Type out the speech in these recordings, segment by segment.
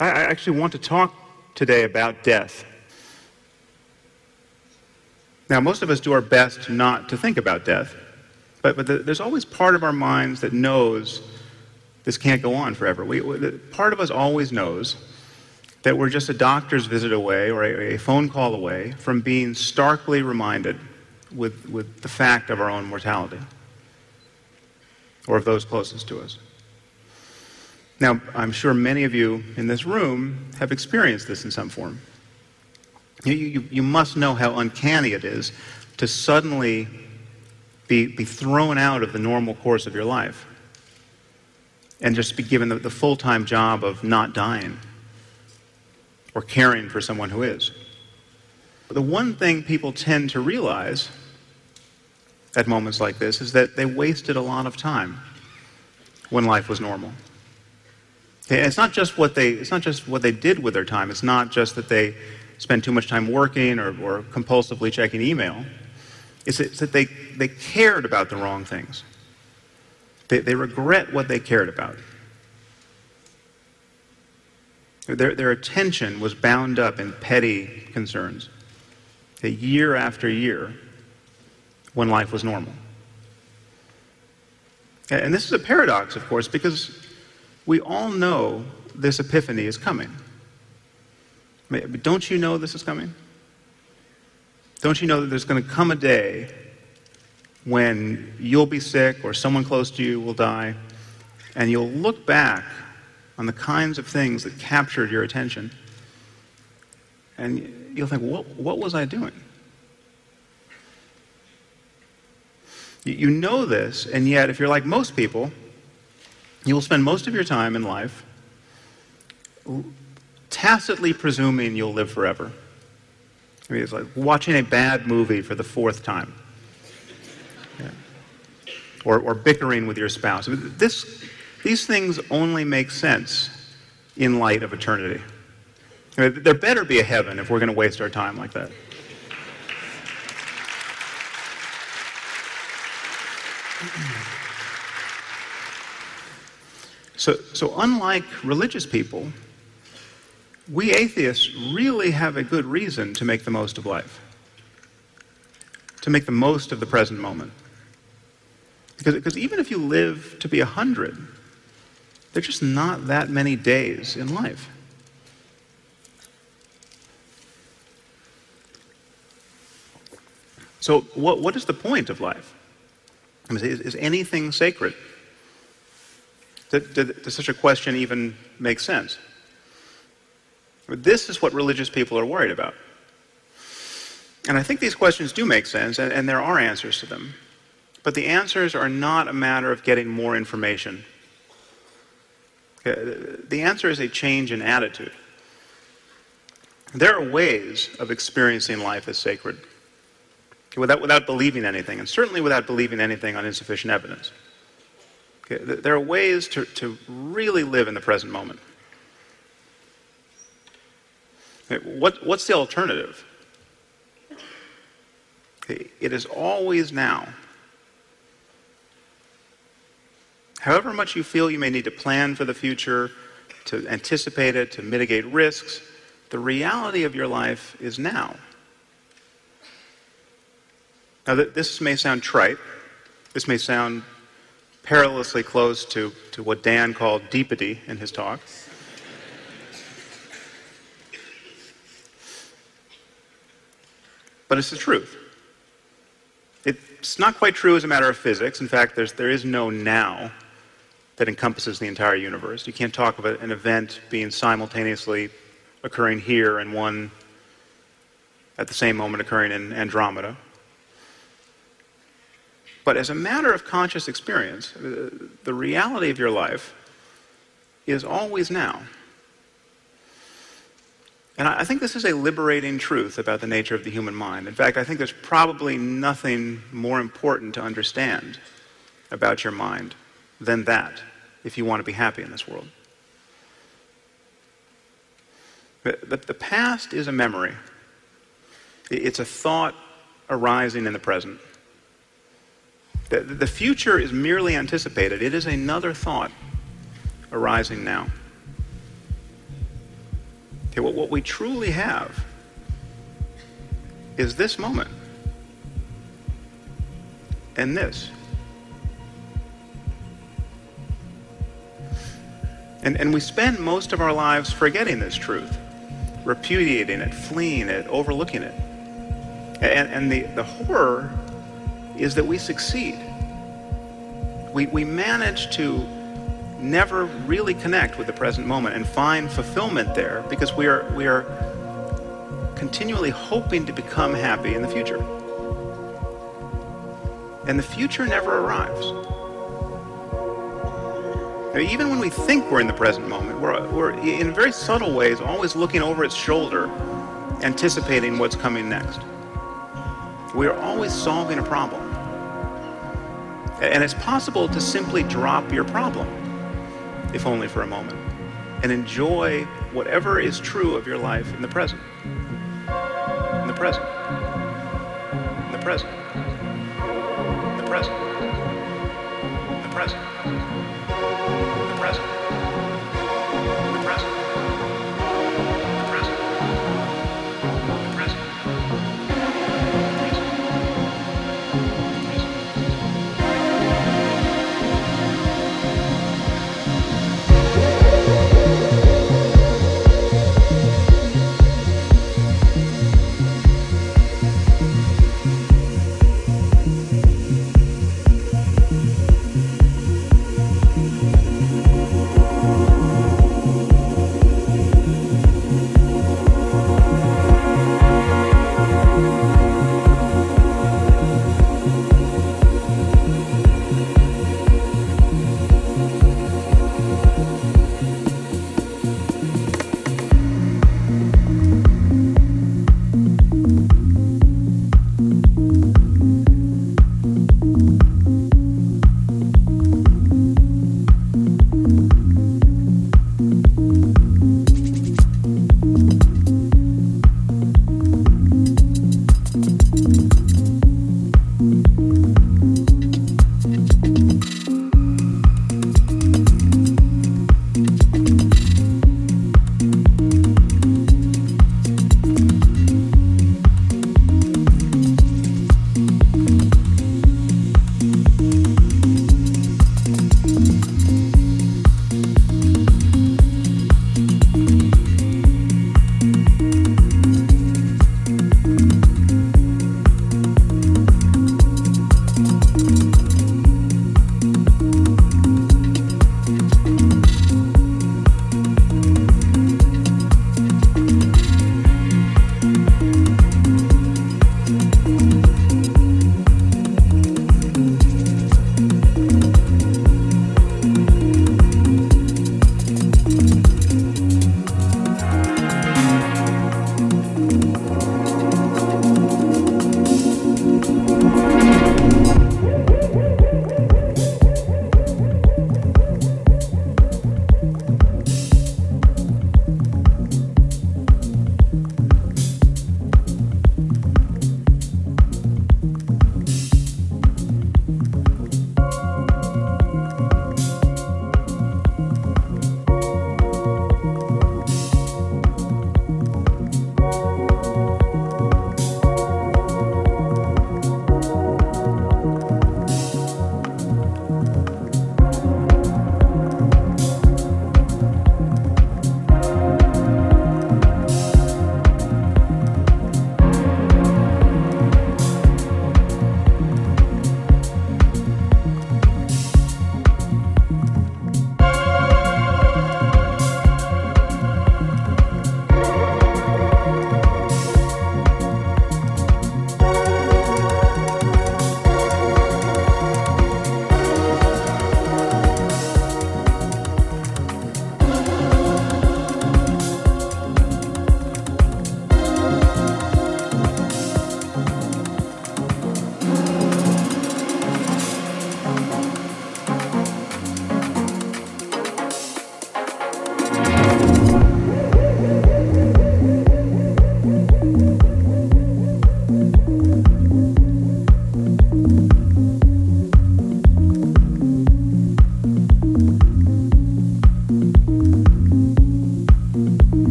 I actually want to talk today about death. Now, most of us do our best not to think about death, but, but the, there's always part of our minds that knows this can't go on forever. We, we, part of us always knows that we're just a doctor's visit away or a, a phone call away from being starkly reminded with, with the fact of our own mortality or of those closest to us. Now, I'm sure many of you in this room have experienced this in some form. You, you, you must know how uncanny it is to suddenly be, be thrown out of the normal course of your life and just be given the, the full time job of not dying or caring for someone who is. The one thing people tend to realize at moments like this is that they wasted a lot of time when life was normal. It's not just what they, it's not just what they did with their time. It's not just that they spent too much time working or, or compulsively checking email. It's, it's that they, they cared about the wrong things. They, they regret what they cared about. Their, their attention was bound up in petty concerns, year after year, when life was normal. And this is a paradox, of course, because we all know this epiphany is coming. But don't you know this is coming? Don't you know that there's going to come a day when you'll be sick or someone close to you will die, and you'll look back on the kinds of things that captured your attention. And you'll think, what, what was I doing? You know this, and yet, if you're like most people, you will spend most of your time in life tacitly presuming you'll live forever. I mean, it's like watching a bad movie for the fourth time. Yeah. Or, or bickering with your spouse. This, these things only make sense in light of eternity. I mean, there better be a heaven if we're going to waste our time like that. So, so unlike religious people, we atheists really have a good reason to make the most of life, to make the most of the present moment. Because, because even if you live to be 100, there's just not that many days in life. So, what, what is the point of life? Is, is, anything sacred? Does, such a question even make sense? This is what religious people are worried about. And I think these questions do make sense, and, and there are answers to them. But the answers are not a matter of getting more information. Uh, the answer is a change in attitude. There are ways of experiencing life as sacred without, without believing anything, and certainly without believing anything on insufficient evidence. Okay? There are ways to, to really live in the present moment. What, what's the alternative? It is always now. However much you feel you may need to plan for the future, to anticipate it, to mitigate risks, the reality of your life is now. Now, that this may sound trite. This may sound perilously close to, to what Dan called deepity in his talk. But it's the truth. It's not quite true as a matter of physics. In fact, there's, there is no now that encompasses the entire universe. You can't talk of an event being simultaneously occurring here and one at the same moment occurring in Andromeda. But as a matter of conscious experience, uh, the reality of your life is always now. And I think this is a liberating truth about the nature of the human mind. In fact, I think there's probably nothing more important to understand about your mind than that if you want to be happy in this world. But the past is a memory, it's a thought arising in the present. The the future is merely anticipated, it is another thought arising now. Okay, what, what we truly have is this moment and this. And, and we spend most of our lives forgetting this truth, repudiating it, fleeing it, overlooking it. And, and the, the horror is that we succeed. We, we manage to never really connect with the present moment and find fulfillment there because we are, we are continually hoping to become happy in the future. And the future never arrives. Now, even when we think we're in the present moment, we're, we're in very subtle ways always looking over its shoulder, anticipating what's coming next. We are always solving a problem. And it's possible to simply drop your problem, if only for a moment, and enjoy whatever is true of your life in the present. In the present. In the present. In the present. In the present.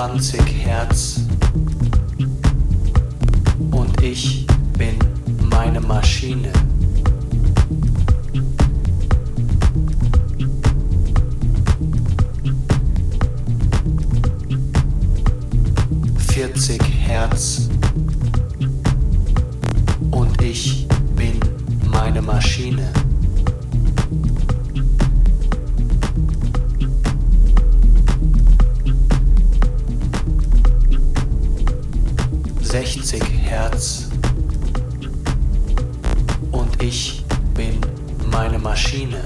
20 Hertz und ich bin meine Maschine. Vierzig Hertz und ich bin meine Maschine. 60 Hertz und ich bin meine Maschine.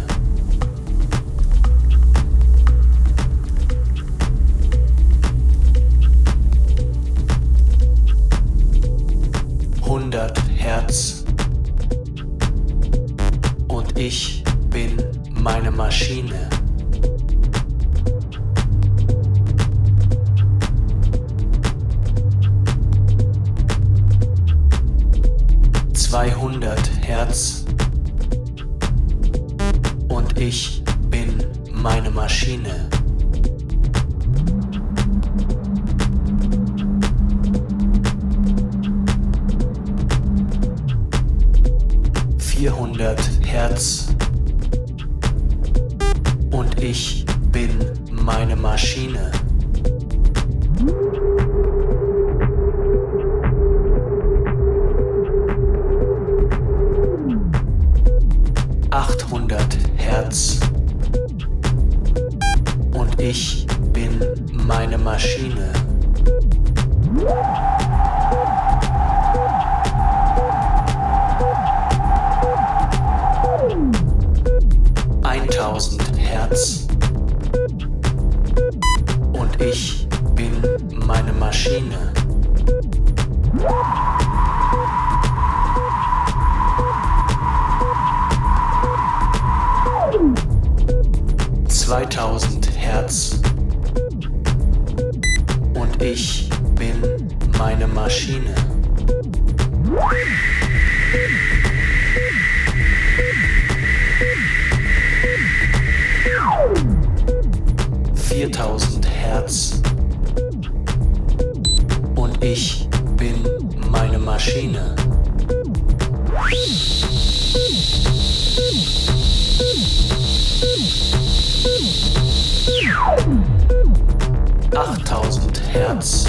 8000 Hertz.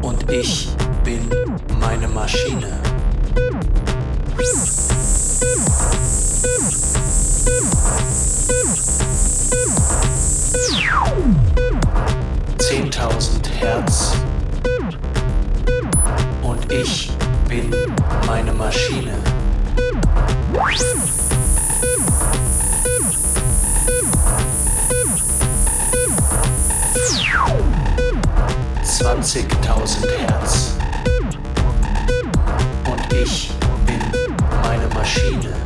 Und ich bin meine Maschine. Zehntausend Hertz. Und ich bin meine Maschine. 20.000 Hertz. Und ich bin meine Maschine.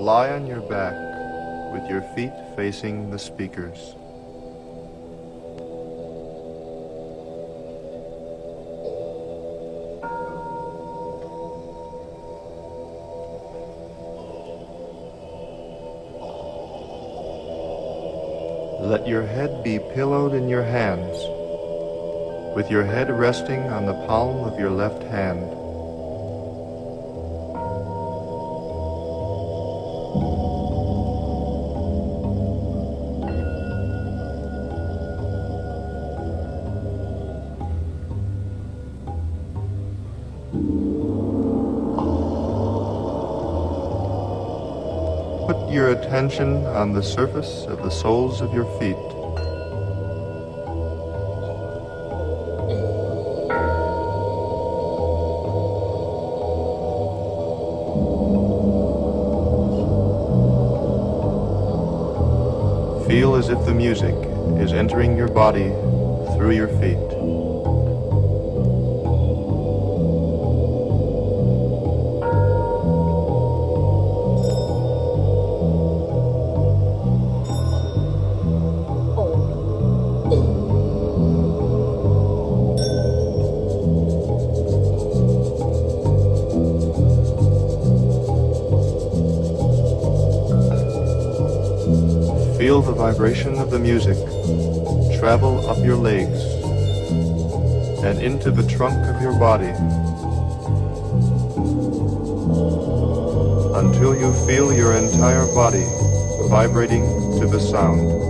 Lie on your back with your feet facing the speakers. Let your head be pillowed in your hands, with your head resting on the palm of your left hand. Attention on the surface of the soles of your feet. Feel as if the music is entering your body through your feet. Vibration of the music travel up your legs and into the trunk of your body until you feel your entire body vibrating to the sound.